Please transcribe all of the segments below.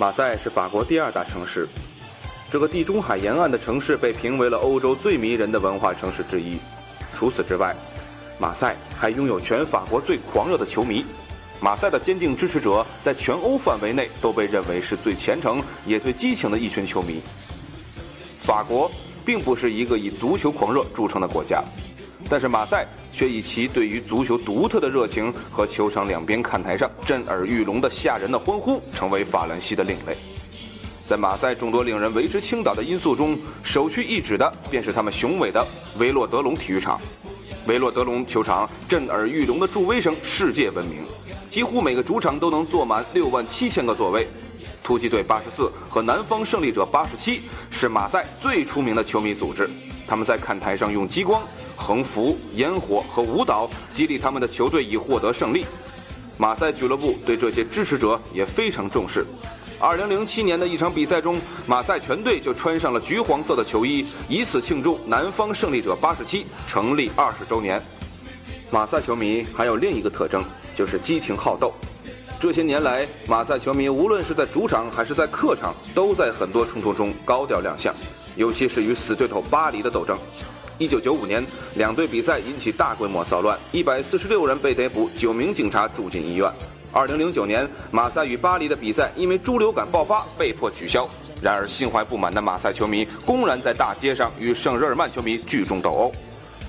马赛是法国第二大城市，这个地中海沿岸的城市被评为了欧洲最迷人的文化城市之一。除此之外，马赛还拥有全法国最狂热的球迷。马赛的坚定支持者在全欧范围内都被认为是最虔诚也最激情的一群球迷。法国并不是一个以足球狂热著称的国家，但是马赛却以其对于足球独特的热情和球场两边看台上震耳欲聋的吓人的欢呼，成为法兰西的另类。在马赛众多令人为之倾倒的因素中，首屈一指的便是他们雄伟的维洛德隆体育场。维洛德隆球场震耳欲聋的助威声世界闻名，几乎每个主场都能坐满六万七千个座位。突击队八十四和南方胜利者八十七是马赛最出名的球迷组织，他们在看台上用激光、横幅、烟火和舞蹈激励他们的球队以获得胜利。马赛俱乐部对这些支持者也非常重视。二零零七年的一场比赛中，马赛全队就穿上了橘黄色的球衣，以此庆祝南方胜利者八十七成立二十周年。马赛球迷还有另一个特征，就是激情好斗。这些年来，马赛球迷无论是在主场还是在客场，都在很多冲突中高调亮相，尤其是与死对头巴黎的斗争。一九九五年，两队比赛引起大规模骚乱，一百四十六人被逮捕，九名警察住进医院。二零零九年，马赛与巴黎的比赛因为猪流感爆发被迫取消。然而，心怀不满的马赛球迷公然在大街上与圣日耳曼球迷聚众斗殴。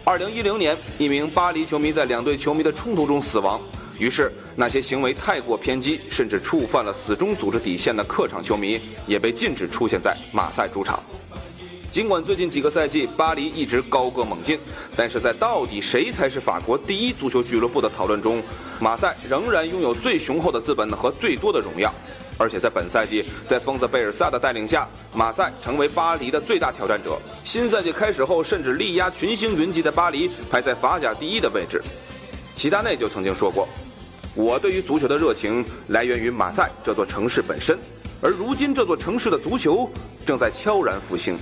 二零一零年，一名巴黎球迷在两队球迷的冲突中死亡。于是，那些行为太过偏激，甚至触犯了死忠组织底线的客场球迷，也被禁止出现在马赛主场。尽管最近几个赛季巴黎一直高歌猛进，但是在到底谁才是法国第一足球俱乐部的讨论中，马赛仍然拥有最雄厚的资本和最多的荣耀。而且在本赛季，在疯子贝尔萨的带领下，马赛成为巴黎的最大挑战者。新赛季开始后，甚至力压群星云集的巴黎，排在法甲第一的位置。齐达内就曾经说过。我对于足球的热情来源于马赛这座城市本身，而如今这座城市的足球正在悄然复兴。